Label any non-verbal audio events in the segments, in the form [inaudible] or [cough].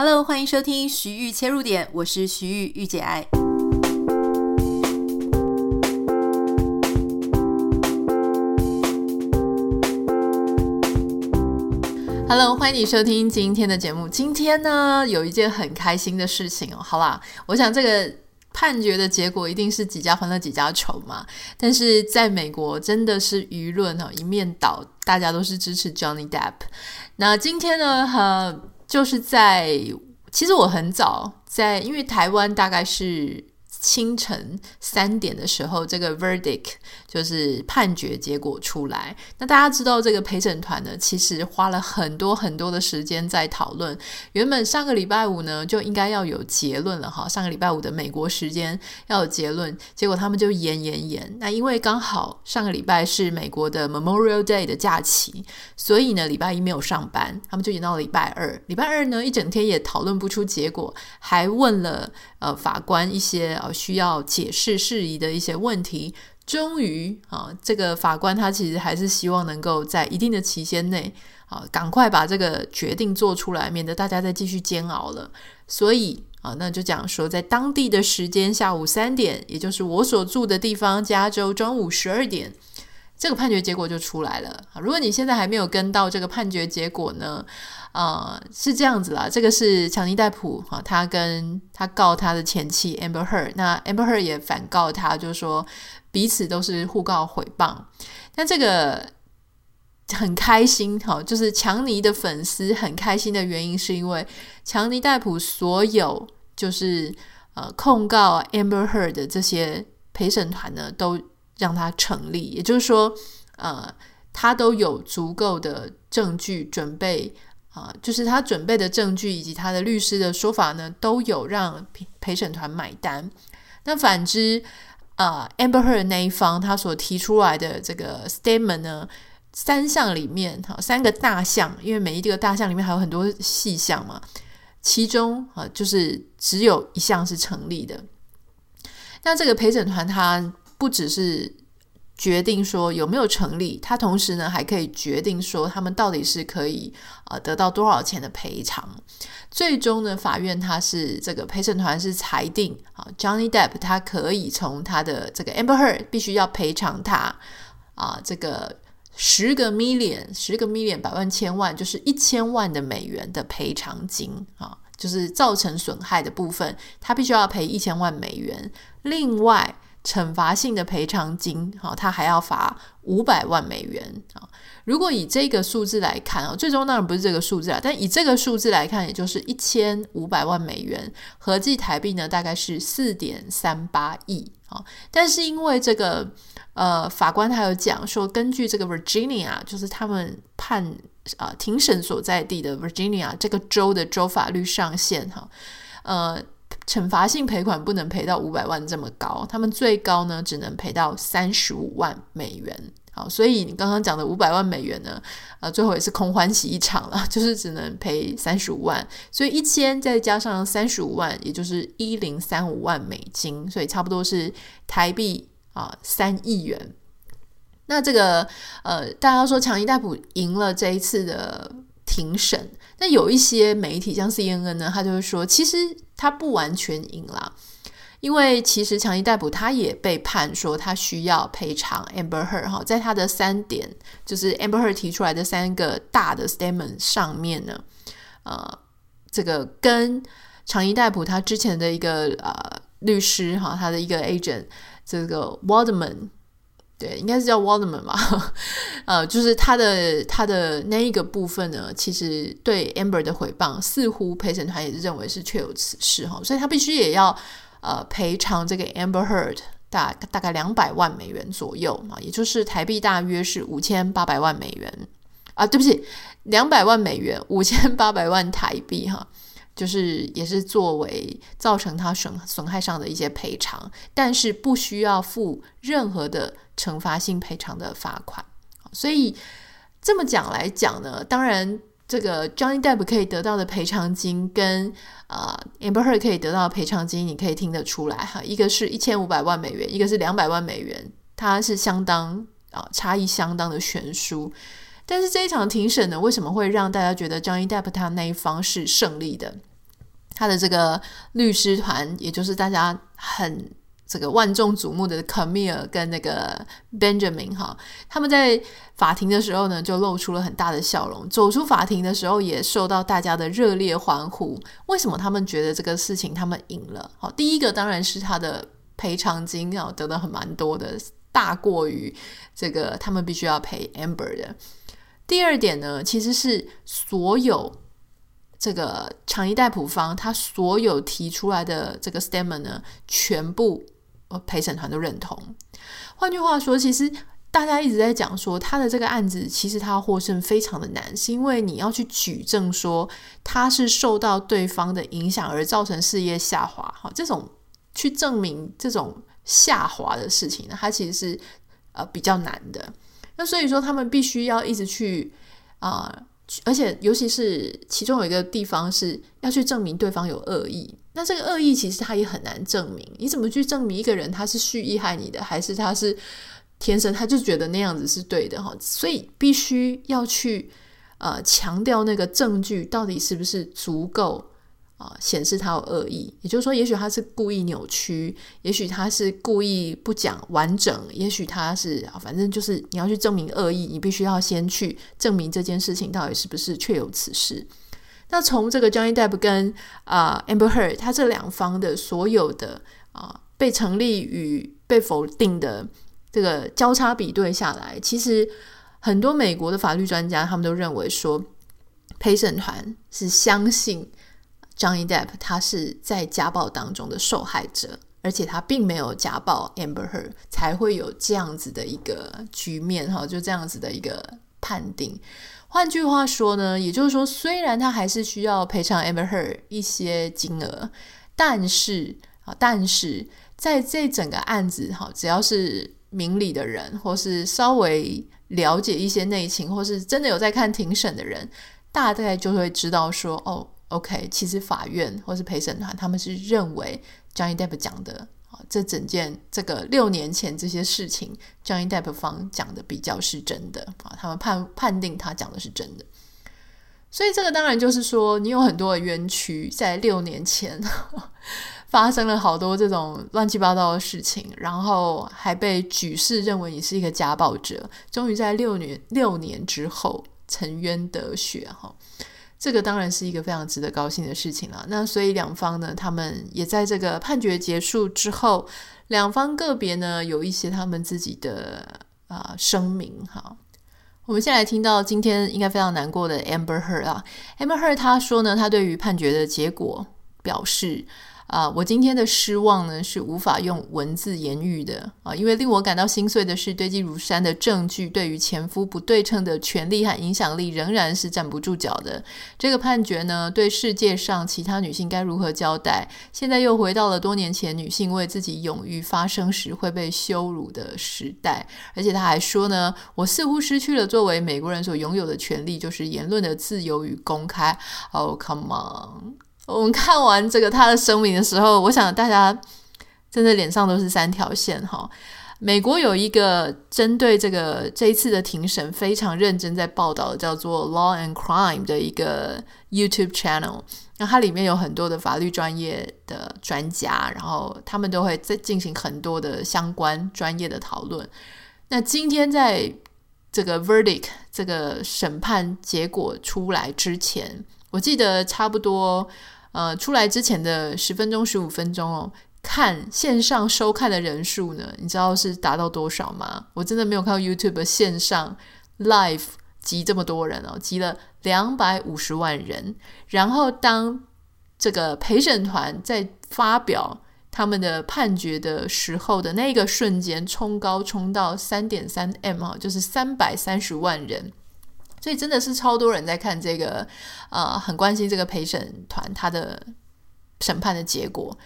Hello，欢迎收听徐玉切入点，我是徐玉御姐爱。Hello，欢迎你收听今天的节目。今天呢，有一件很开心的事情哦。好啦，我想这个判决的结果一定是几家欢乐几家愁嘛。但是在美国，真的是舆论哈一面倒，大家都是支持 Johnny Depp。那今天呢，呃。就是在，其实我很早在，因为台湾大概是。清晨三点的时候，这个 verdict 就是判决结果出来。那大家知道，这个陪审团呢，其实花了很多很多的时间在讨论。原本上个礼拜五呢，就应该要有结论了哈。上个礼拜五的美国时间要有结论，结果他们就延延延。那因为刚好上个礼拜是美国的 Memorial Day 的假期，所以呢，礼拜一没有上班，他们就延到了礼拜二。礼拜二呢，一整天也讨论不出结果，还问了呃法官一些呃。需要解释事宜的一些问题，终于啊，这个法官他其实还是希望能够在一定的期限内啊，赶快把这个决定做出来，免得大家再继续煎熬了。所以啊，那就讲说，在当地的时间下午三点，也就是我所住的地方加州中午十二点。这个判决结果就出来了。如果你现在还没有跟到这个判决结果呢，呃，是这样子啦。这个是强尼戴普哈，他跟他告他的前妻 Amber Heard，那 Amber Heard 也反告他，就是说彼此都是互告诽谤。那这个很开心哈，就是强尼的粉丝很开心的原因，是因为强尼戴普所有就是呃控告 Amber Heard 的这些陪审团呢都。让他成立，也就是说，呃，他都有足够的证据准备啊、呃，就是他准备的证据以及他的律师的说法呢，都有让陪陪审团买单。那反之，呃，Amber Heard 那一方他所提出来的这个 statement 呢，三项里面哈，三个大项，因为每一个大项里面还有很多细项嘛，其中啊，就是只有一项是成立的。那这个陪审团他。不只是决定说有没有成立，他同时呢还可以决定说他们到底是可以呃得到多少钱的赔偿。最终呢，法院他是这个陪审团是裁定啊，Johnny Depp 他可以从他的这个 Amber Heard 必须要赔偿他啊这个十个 million 十个 million 百万千万就是一千万的美元的赔偿金啊，就是造成损害的部分，他必须要赔一千万美元。另外。惩罚性的赔偿金，哈，他还要罚五百万美元啊！如果以这个数字来看啊，最终当然不是这个数字啊，但以这个数字来看，也就是一千五百万美元，合计台币呢大概是四点三八亿啊。但是因为这个呃，法官他有讲说，根据这个 Virginia，就是他们判啊、呃、庭审所在地的 Virginia 这个州的州法律上限哈，呃。惩罚性赔款不能赔到五百万这么高，他们最高呢只能赔到三十五万美元。好，所以你刚刚讲的五百万美元呢，呃，最后也是空欢喜一场了，[laughs] 就是只能赔三十五万。所以一千再加上三十五万，也就是一零三五万美金，所以差不多是台币啊三亿元。那这个呃，大家说强尼戴普赢了这一次的庭审，那有一些媒体像 CNN 呢，他就会说，其实他不完全赢啦，因为其实强尼戴普他也被判说他需要赔偿 Amber Heard 哈，在他的三点，就是 Amber Heard 提出来的三个大的 statement 上面呢，呃，这个跟强尼戴普他之前的一个呃律师哈，他的一个 agent 这个 Waldman。对，应该是叫 Waldman 吧，呃，就是他的他的那一个部分呢，其实对 Amber 的回谤，似乎陪审团也是认为是确有此事哈，所以他必须也要呃赔偿这个 Amber Heard 大大概两百万美元左右啊，也就是台币大约是五千八百万美元啊，对不起，两百万美元，五千八百万台币哈。就是也是作为造成他损损害上的一些赔偿，但是不需要付任何的惩罚性赔偿的罚款。所以这么讲来讲呢，当然这个 Johnny Depp 可以得到的赔偿金跟、呃、Amber Heard 可以得到的赔偿金，你可以听得出来哈，一个是一千五百万美元，一个是两百万美元，它是相当啊、差异相当的悬殊。但是这一场庭审呢，为什么会让大家觉得 Johnny Depp 他那一方是胜利的？他的这个律师团，也就是大家很这个万众瞩目的 Camille 跟那个 Benjamin 哈，他们在法庭的时候呢，就露出了很大的笑容。走出法庭的时候，也受到大家的热烈欢呼。为什么他们觉得这个事情他们赢了？好，第一个当然是他的赔偿金啊，得的很蛮多的，大过于这个他们必须要赔 Amber 的。第二点呢，其实是所有这个强尼戴普方他所有提出来的这个 statement 呢，全部。陪审团都认同。换句话说，其实大家一直在讲说，他的这个案子其实他获胜非常的难，是因为你要去举证说他是受到对方的影响而造成事业下滑。哈，这种去证明这种下滑的事情呢，它其实是呃比较难的。那所以说，他们必须要一直去啊。而且，尤其是其中有一个地方是要去证明对方有恶意，那这个恶意其实他也很难证明。你怎么去证明一个人他是蓄意害你的，还是他是天生他就觉得那样子是对的哈？所以必须要去呃强调那个证据到底是不是足够。啊，显示他有恶意，也就是说，也许他是故意扭曲，也许他是故意不讲完整，也许他是，反正就是你要去证明恶意，你必须要先去证明这件事情到底是不是确有此事。那从这个 Johnny Depp 跟啊、Amber Heard 他这两方的所有的啊、被成立与被否定的这个交叉比对下来，其实很多美国的法律专家他们都认为说，陪审团是相信。Johnny Depp 他是在家暴当中的受害者，而且他并没有家暴 Amber her，才会有这样子的一个局面哈，就这样子的一个判定。换句话说呢，也就是说，虽然他还是需要赔偿 Amber her 一些金额，但是啊，但是在这整个案子哈，只要是明理的人，或是稍微了解一些内情，或是真的有在看庭审的人，大概就会知道说哦。OK，其实法院或是陪审团他们是认为 Johnny Depp 讲的啊，这整件这个六年前这些事情，Johnny Depp 方讲的比较是真的啊，他们判判定他讲的是真的。所以这个当然就是说，你有很多的冤屈，在六年前 [laughs] 发生了好多这种乱七八糟的事情，然后还被举世认为你是一个家暴者，终于在六年六年之后沉冤得雪哈。这个当然是一个非常值得高兴的事情了。那所以两方呢，他们也在这个判决结束之后，两方个别呢有一些他们自己的啊、呃、声明哈。我们现在来听到今天应该非常难过的 Amber Heard 啊，Amber Heard 他说呢，他对于判决的结果表示。啊，我今天的失望呢，是无法用文字言喻的啊，因为令我感到心碎的是，堆积如山的证据对于前夫不对称的权利和影响力仍然是站不住脚的。这个判决呢，对世界上其他女性该如何交代？现在又回到了多年前女性为自己勇于发声时会被羞辱的时代。而且他还说呢，我似乎失去了作为美国人所拥有的权利，就是言论的自由与公开。Oh, come on！我们看完这个他的声明的时候，我想大家真的脸上都是三条线哈。美国有一个针对这个这一次的庭审非常认真在报道的，叫做 Law and Crime 的一个 YouTube channel。那它里面有很多的法律专业的专家，然后他们都会在进行很多的相关专业的讨论。那今天在这个 verdict 这个审判结果出来之前，我记得差不多。呃，出来之前的十分钟、十五分钟哦，看线上收看的人数呢，你知道是达到多少吗？我真的没有看到 YouTube 线上 live 集这么多人哦，集了两百五十万人。然后当这个陪审团在发表他们的判决的时候的那个瞬间，冲高冲到三点三 M 啊，就是三百三十万人。所以真的是超多人在看这个，呃，很关心这个陪审团他的审判的结果。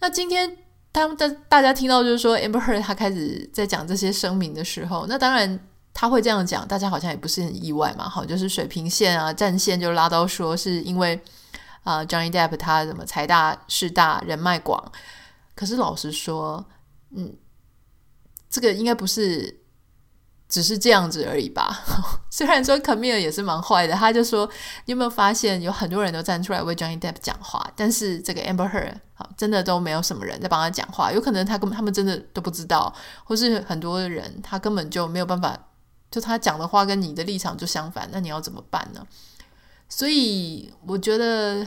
那今天他们大大家听到就是说 Amber Heard 他开始在讲这些声明的时候，那当然他会这样讲，大家好像也不是很意外嘛。好，就是水平线啊，战线就拉到说是因为啊，，Johnny Depp 他什么财大势大，人脉广。可是老实说，嗯，这个应该不是。只是这样子而已吧。[laughs] 虽然说 Camille 也是蛮坏的，他就说你有没有发现有很多人都站出来为 Johnny Depp 讲话，但是这个 Amber Heard 好真的都没有什么人在帮他讲话，有可能他根本他们真的都不知道，或是很多人他根本就没有办法，就他讲的话跟你的立场就相反，那你要怎么办呢？所以我觉得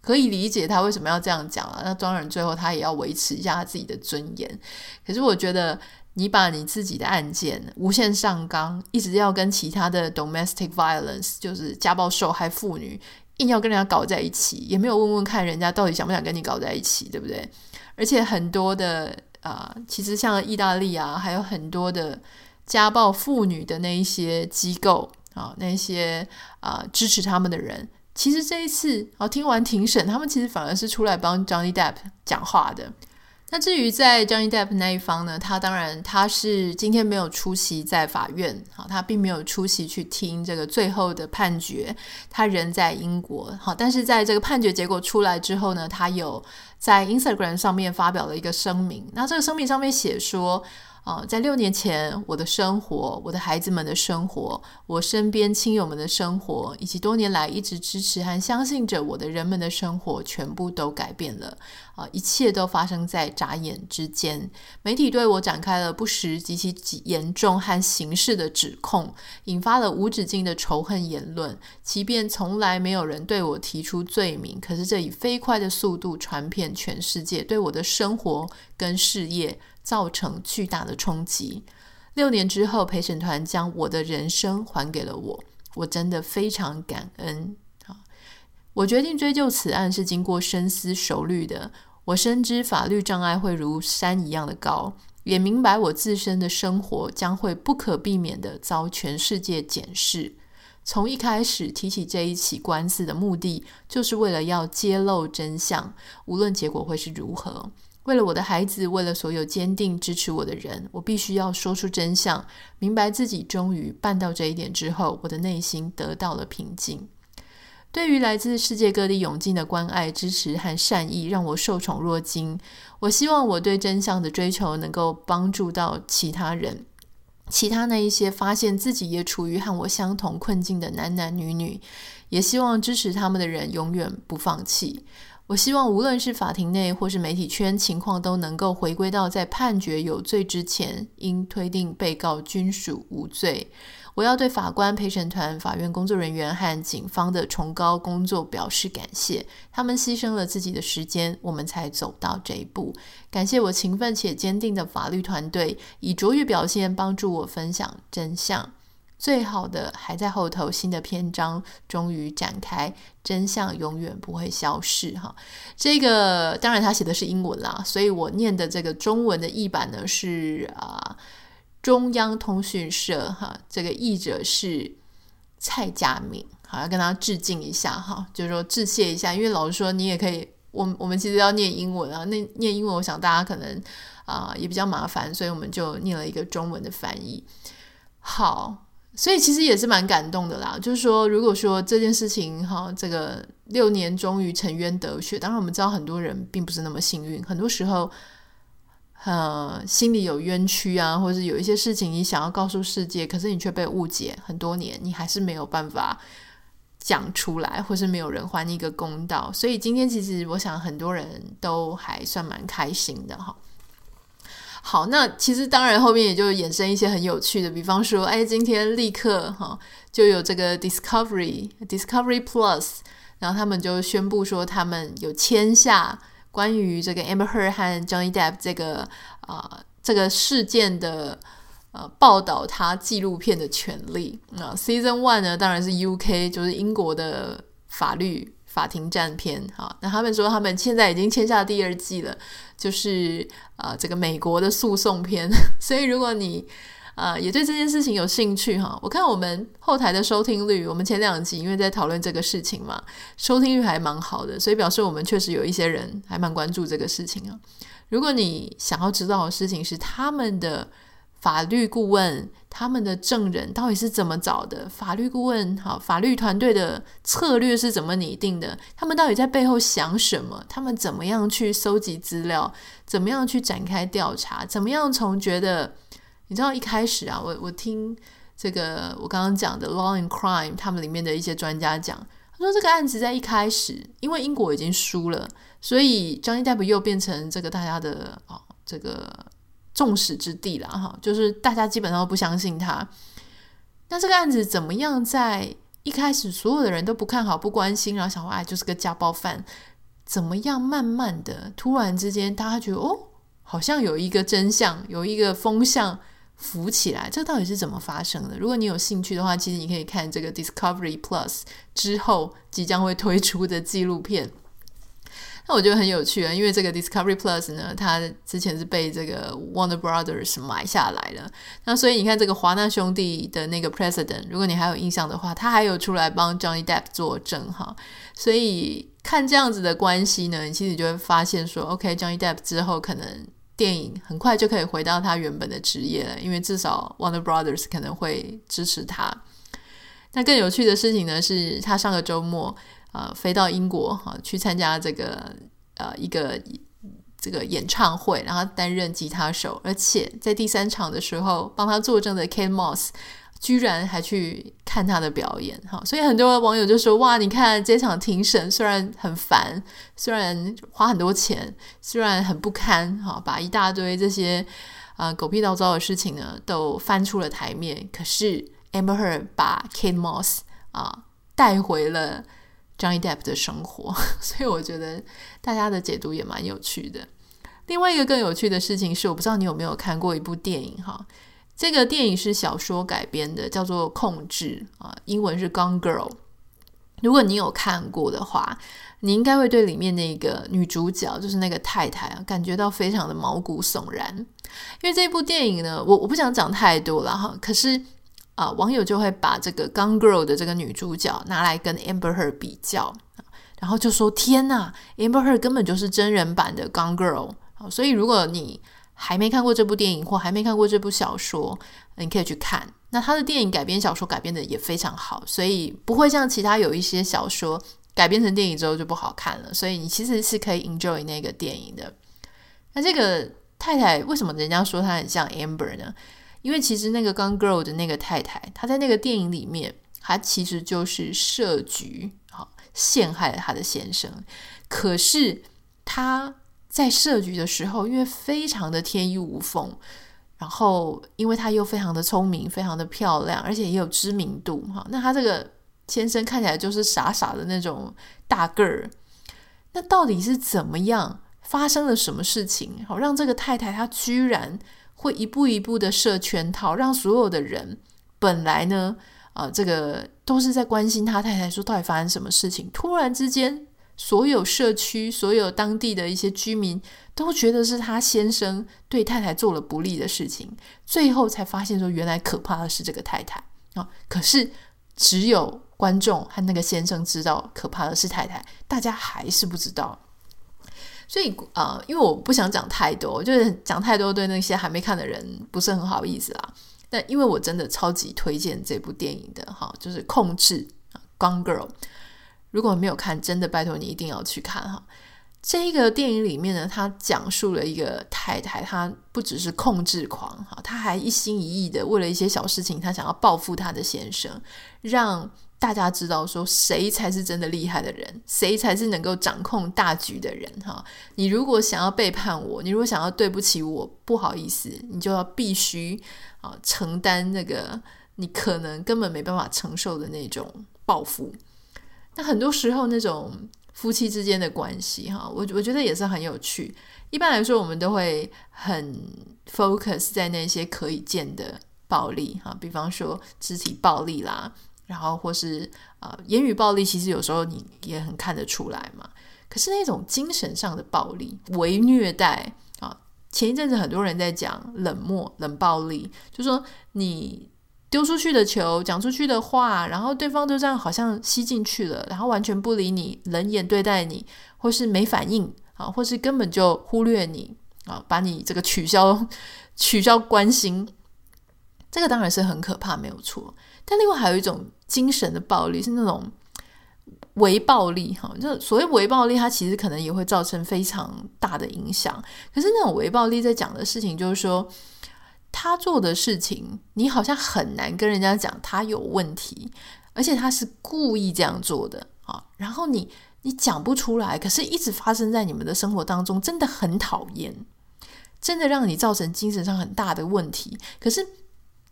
可以理解他为什么要这样讲啊。那当然最后他也要维持一下他自己的尊严，可是我觉得。你把你自己的案件无限上纲，一直要跟其他的 domestic violence，就是家暴受害妇女，硬要跟人家搞在一起，也没有问问看人家到底想不想跟你搞在一起，对不对？而且很多的啊、其实像意大利啊，还有很多的家暴妇女的那一些机构啊，那些啊、支持他们的人，其实这一次啊听完庭审，他们其实反而是出来帮 Johnny Depp 讲话的。那至于在 Johnny Depp 那一方呢，他当然他是今天没有出席在法院，好，他并没有出席去听这个最后的判决，他人在英国，好，但是在这个判决结果出来之后呢，他有在 Instagram 上面发表了一个声明，那这个声明上面写说。啊、在六年前，我的生活，我的孩子们的生活，我身边亲友们的生活，以及多年来一直支持和相信着我的人们的生活，全部都改变了。啊、一切都发生在眨眼之间。媒体对我展开了不实极其严重和刑事的指控，引发了无止境的仇恨言论。即便从来没有人对我提出罪名，可是这以飞快的速度传遍全世界，对我的生活跟事业。造成巨大的冲击。六年之后，陪审团将我的人生还给了我，我真的非常感恩。我决定追究此案是经过深思熟虑的。我深知法律障碍会如山一样的高，也明白我自身的生活将会不可避免地遭全世界检视。从一开始提起这一起官司的目的，就是为了要揭露真相，无论结果会是如何。为了我的孩子，为了所有坚定支持我的人，我必须要说出真相。明白自己终于办到这一点之后，我的内心得到了平静。对于来自世界各地涌进的关爱、支持和善意，让我受宠若惊。我希望我对真相的追求能够帮助到其他人，其他那一些发现自己也处于和我相同困境的男男女女，也希望支持他们的人永远不放弃。我希望无论是法庭内或是媒体圈，情况都能够回归到在判决有罪之前，应推定被告均属无罪。我要对法官、陪审团、法院工作人员和警方的崇高工作表示感谢，他们牺牲了自己的时间，我们才走到这一步。感谢我勤奋且坚定的法律团队，以卓越表现帮助我分享真相。最好的还在后头，新的篇章终于展开，真相永远不会消逝。哈，这个当然他写的是英文啦，所以我念的这个中文的译版呢是啊中央通讯社哈，这个译者是蔡佳敏，好，要跟他致敬一下哈，就是说致谢一下，因为老实说你也可以，我我们其实要念英文啊，那念英文我想大家可能啊也比较麻烦，所以我们就念了一个中文的翻译，好。所以其实也是蛮感动的啦，就是说，如果说这件事情哈，这个六年终于沉冤得雪，当然我们知道很多人并不是那么幸运，很多时候，呃，心里有冤屈啊，或者是有一些事情你想要告诉世界，可是你却被误解很多年，你还是没有办法讲出来，或是没有人还你一个公道。所以今天其实我想很多人都还算蛮开心的哈。好，那其实当然后面也就衍生一些很有趣的，比方说，哎，今天立刻哈就有这个 Discovery Discovery Plus，然后他们就宣布说他们有签下关于这个 Amber Heard 和 Johnny Depp 这个啊、这个事件的呃报道他纪录片的权利啊、呃、Season One 呢当然是 UK 就是英国的法律。法庭战片，好，那他们说他们现在已经签下第二季了，就是呃这个美国的诉讼片，[laughs] 所以如果你呃也对这件事情有兴趣哈，我看我们后台的收听率，我们前两集因为在讨论这个事情嘛，收听率还蛮好的，所以表示我们确实有一些人还蛮关注这个事情啊。如果你想要知道的事情是他们的。法律顾问他们的证人到底是怎么找的？法律顾问好，法律团队的策略是怎么拟定的？他们到底在背后想什么？他们怎么样去搜集资料？怎么样去展开调查？怎么样从觉得你知道一开始啊，我我听这个我刚刚讲的《Law and Crime》他们里面的一些专家讲，他说这个案子在一开始，因为英国已经输了，所以 Johnny Depp 又变成这个大家的哦这个众矢之的了哈，就是大家基本上都不相信他。那这个案子怎么样在一开始所有的人都不看好、不关心，然后想说哎就是个家暴犯，怎么样慢慢的突然之间大家觉得哦。好像有一个真相，有一个风向浮起来，这到底是怎么发生的？如果你有兴趣的话，其实你可以看这个 Discovery Plus 之后即将会推出的纪录片。那我觉得很有趣啊，因为这个 Discovery Plus 呢，它之前是被这个 Warner Brothers 买下来了。那所以你看这个华纳兄弟的那个 President，如果你还有印象的话，他还有出来帮 Johnny Depp 作证哈。所以看这样子的关系呢，你其实就会发现说，OK，Johnny Depp 之后可能。电影很快就可以回到他原本的职业了，因为至少 Warner Brothers 可能会支持他。那更有趣的事情呢，是他上个周末呃飞到英国哈、去参加这个呃一个这个演唱会，然后担任吉他手，而且在第三场的时候帮他作证的 Kate Moss。居然还去看他的表演，哈！所以很多网友就说：“哇，你看这场庭审虽然很烦，虽然花很多钱，虽然很不堪，哈，把一大堆这些啊、狗屁倒灶的事情呢都翻出了台面，可是 Amber Heard 把 Kate Moss 啊带回了 Johnny Depp 的生活，[laughs] 所以我觉得大家的解读也蛮有趣的。另外一个更有趣的事情是，我不知道你有没有看过一部电影，哈。”这个电影是小说改编的，叫做《控制》啊，英文是《Gone Girl》。如果你有看过的话，你应该会对里面那个女主角，就是那个太太啊，感觉到非常的毛骨悚然。因为这部电影呢，我我不想讲太多了哈，可是啊，网友就会把这个《Gone Girl》的这个女主角拿来跟 Amber her 比较，然后就说：“天呐，Amber her 根本就是真人版的《Gone Girl》。”所以如果你还没看过这部电影或还没看过这部小说，你可以去看。那他的电影改编小说改编的也非常好，所以不会像其他有一些小说改编成电影之后就不好看了。所以你其实是可以 enjoy 那个电影的。那这个太太为什么人家说她很像 Amber 呢？因为其实那个 Gone Girl 的那个太太，她在那个电影里面，她其实就是设局，好陷害了她的先生。可是她。在设局的时候，因为非常的天衣无缝，然后因为她又非常的聪明，非常的漂亮，而且也有知名度哈。那她这个先生看起来就是傻傻的那种大个儿。那到底是怎么样发生了什么事情，好让这个太太她居然会一步一步的设圈套，让所有的人本来呢，啊、这个都是在关心他太太说到底发生什么事情，突然之间。所有社区、所有当地的一些居民都觉得是他先生对太太做了不利的事情，最后才发现说，原来可怕的是这个太太啊！可是只有观众和那个先生知道可怕的是太太，大家还是不知道。所以啊、因为我不想讲太多，就是讲太多对那些还没看的人不是很好意思啦。但因为我真的超级推荐这部电影的哈，就是《控制》Gone Girl。如果没有看，真的拜托你一定要去看哈。这个电影里面呢，他讲述了一个太太，她不只是控制狂哈，她还一心一意的为了一些小事情，她想要报复她的先生，让大家知道说谁才是真的厉害的人，谁才是能够掌控大局的人哈。你如果想要背叛我，你如果想要对不起我，不好意思，你就要必须啊承担那个你可能根本没办法承受的那种报复。那很多时候，那种夫妻之间的关系，哈，我我觉得也是很有趣。一般来说，我们都会很 focus 在那些可以见的暴力，哈，比方说肢体暴力啦，然后或是啊、言语暴力，其实有时候你也很看得出来嘛。可是那种精神上的暴力、为虐待啊，前一阵子很多人在讲冷漠、冷暴力，就说你。丢出去的球，讲出去的话，然后对方就这样好像吸进去了，然后完全不理你，冷眼对待你，或是没反应啊，或是根本就忽略你啊，把你这个取消取消关心，这个当然是很可怕，没有错。但另外还有一种精神的暴力，是那种微暴力哈，就所谓微暴力，它其实可能也会造成非常大的影响。可是那种微暴力在讲的事情，就是说。他做的事情，你好像很难跟人家讲他有问题，而且他是故意这样做的啊。然后你你讲不出来，可是一直发生在你们的生活当中，真的很讨厌，真的让你造成精神上很大的问题。可是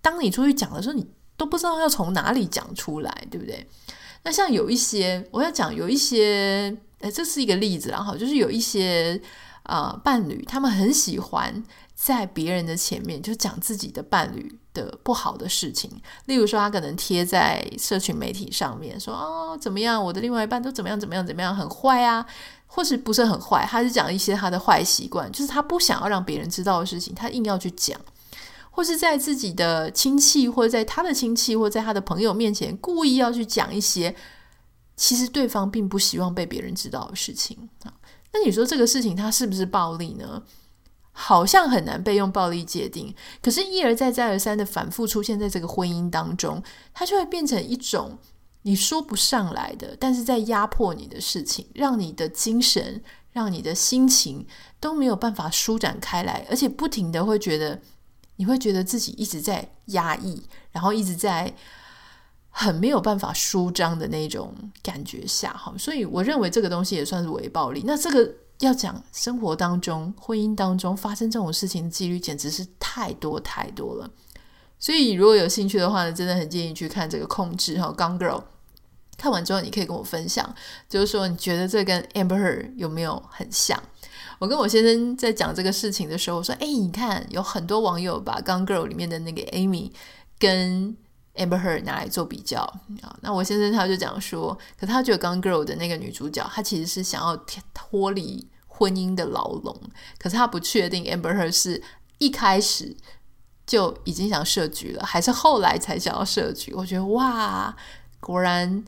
当你出去讲的时候，你都不知道要从哪里讲出来，对不对？那像有一些，我要讲有一些，诶，这是一个例子，然后就是有一些啊、伴侣，他们很喜欢。在别人的前面就讲自己的伴侣的不好的事情，例如说他可能贴在社群媒体上面说哦怎么样，我的另外一半都怎么样怎么样怎么样很坏啊，或是不是很坏，他是讲一些他的坏习惯，就是他不想要让别人知道的事情，他硬要去讲，或是在自己的亲戚或者在他的亲戚或在他的朋友面前故意要去讲一些其实对方并不希望被别人知道的事情啊，那你说这个事情它是不是暴力呢？好像很难被用暴力界定，可是，一而再、再而三的反复出现在这个婚姻当中，它就会变成一种你说不上来的，但是在压迫你的事情，让你的精神、让你的心情都没有办法舒展开来，而且不停的会觉得，你会觉得自己一直在压抑，然后一直在很没有办法舒张的那种感觉下，哈，所以我认为这个东西也算是伪暴力。那这个。要讲生活当中、婚姻当中发生这种事情的几率，简直是太多太多了。所以如果有兴趣的话呢，真的很建议去看这个《控制》哈，《Gone Girl》。看完之后，你可以跟我分享，就是说你觉得这跟 Amber 有没有很像？我跟我先生在讲这个事情的时候，我说：“哎，你看，有很多网友把《Gone Girl》里面的那个 Amy 跟 Amber Heard 拿来做比较啊。”那我先生他就讲说，可他觉得《Gone Girl》的那个女主角，她其实是想要脱离。婚姻的牢笼，可是他不确定 Amber Heard 是一开始就已经想设局了，还是后来才想要设局。我觉得哇，果然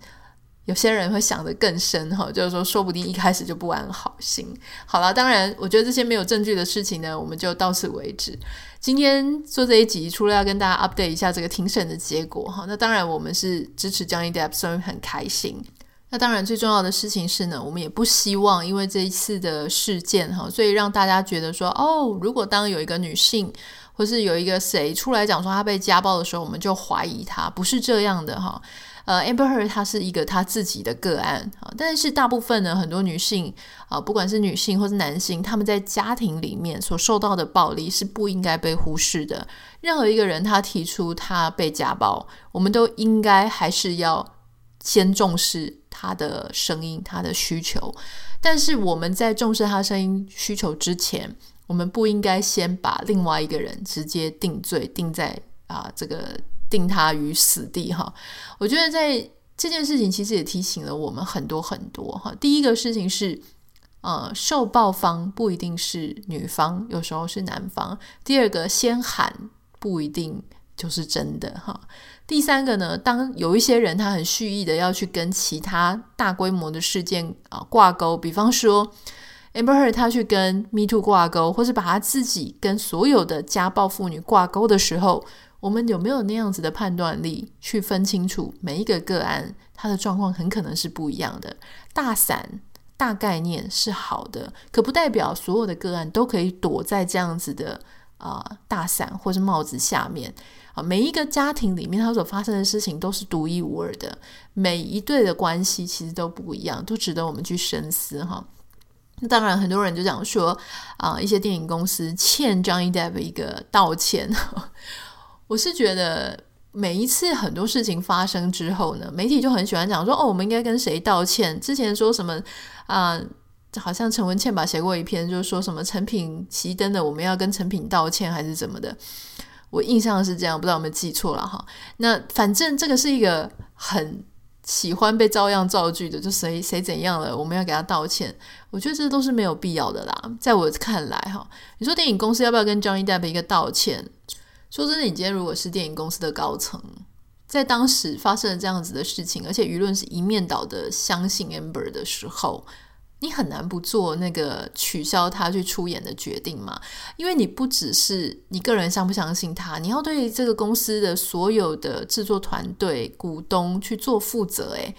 有些人会想得更深哈，就是说，说不定一开始就不安好心。好了，当然，我觉得这些没有证据的事情呢，我们就到此为止。今天做这一集，除了要跟大家 update 一下这个庭审的结果哈，那当然我们是支持 Johnny Depp，所以很开心。那当然，最重要的事情是呢，我们也不希望因为这一次的事件哈，所以让大家觉得说，哦，如果当有一个女性或是有一个谁出来讲说她被家暴的时候，我们就怀疑她，不是这样的哈。呃，Amber Heard 她是一个她自己的个案啊，但是大部分呢，很多女性啊，不管是女性或是男性，他们在家庭里面所受到的暴力是不应该被忽视的。任何一个人他提出他被家暴，我们都应该还是要先重视。他的声音，他的需求，但是我们在重视他声音需求之前，我们不应该先把另外一个人直接定罪，定在啊、这个定他于死地哈。我觉得在这件事情其实也提醒了我们很多很多哈。第一个事情是，呃，受暴方不一定是女方，有时候是男方。第二个，先喊不一定就是真的哈。第三个呢，当有一些人他很蓄意的要去跟其他大规模的事件啊挂钩，比方说 Amber Heard 他去跟 Me Too 挂钩，或是把他自己跟所有的家暴妇女挂钩的时候，我们有没有那样子的判断力去分清楚每一个个案他的状况很可能是不一样的？大伞大概念是好的，可不代表所有的个案都可以躲在这样子的啊、大伞或是帽子下面。啊，每一个家庭里面，它所发生的事情都是独一无二的，每一对的关系其实都不一样，都值得我们去深思哈。那当然，很多人就讲说啊，一些电影公司欠 Johnny Depp 一个道歉。[laughs] 我是觉得每一次很多事情发生之后呢，媒体就很喜欢讲说哦，我们应该跟谁道歉？之前说什么啊，好像陈文茜吧写过一篇，就是说什么陈品熄灯的，我们要跟陈品道歉还是怎么的。我印象是这样，不知道有没有记错了哈。那反正这个是一个很喜欢被照样造句的，就谁谁怎样了，我们要给他道歉。我觉得这都是没有必要的啦。在我看来哈，你说电影公司要不要跟 Johnny Depp 一个道歉？说真的，你今天如果是电影公司的高层，在当时发生了这样子的事情，而且舆论是一面倒的相信 Amber 的时候。你很难不做那个取消他去出演的决定嘛？因为你不只是你个人相不相信他，你要对这个公司的所有的制作团队、股东去做负责。诶，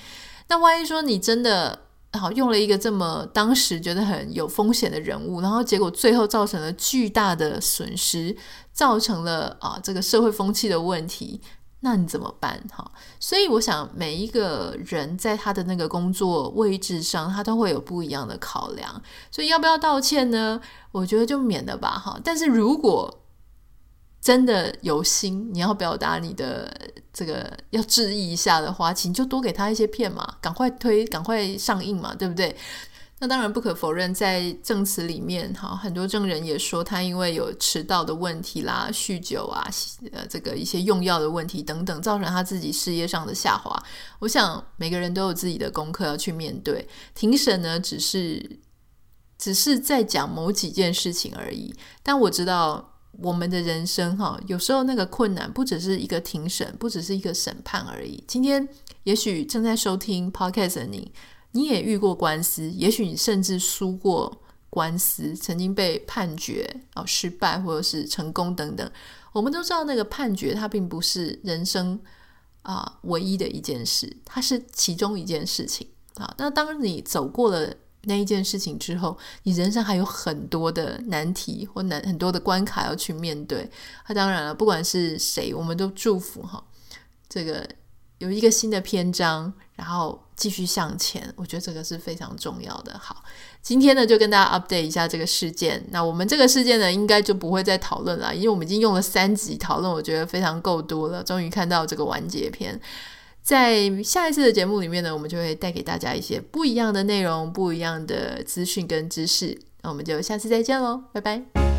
那万一说你真的好用了一个这么当时觉得很有风险的人物，然后结果最后造成了巨大的损失，造成了啊这个社会风气的问题，那你怎么办？哈，所以我想每一个人在他的那个工作位置上，他都会有不一样的考量，所以要不要道歉呢？我觉得就免了吧，哈。但是如果真的有心，你要表达你的这个要质疑一下的话，请就多给他一些片嘛，赶快推，赶快上映嘛，对不对？那当然不可否认，在证词里面，哈，很多证人也说他因为有迟到的问题啦、酗酒啊、呃，这个一些用药的问题等等，造成他自己事业上的下滑。我想每个人都有自己的功课要去面对。庭审呢，只是只是在讲某几件事情而已，但我知道。我们的人生哈，有时候那个困难不只是一个庭审，不只是一个审判而已。今天也许正在收听 Podcast 的你，你也遇过官司，也许你甚至输过官司，曾经被判决哦失败或者是成功等等。我们都知道那个判决它并不是人生啊唯一的一件事，它是其中一件事情啊。那当你走过了。那一件事情之后，你人生还有很多的难题或难很多的关卡要去面对。那、当然了，不管是谁，我们都祝福哈，这个有一个新的篇章，然后继续向前。我觉得这个是非常重要的。好，今天呢就跟大家 update 一下这个事件。那我们这个事件呢，应该就不会再讨论了，因为我们已经用了三集讨论，我觉得非常够多了。终于看到这个完结篇。在下一次的节目里面呢，我们就会带给大家一些不一样的内容、不一样的资讯跟知识。那我们就下次再见喽，拜拜。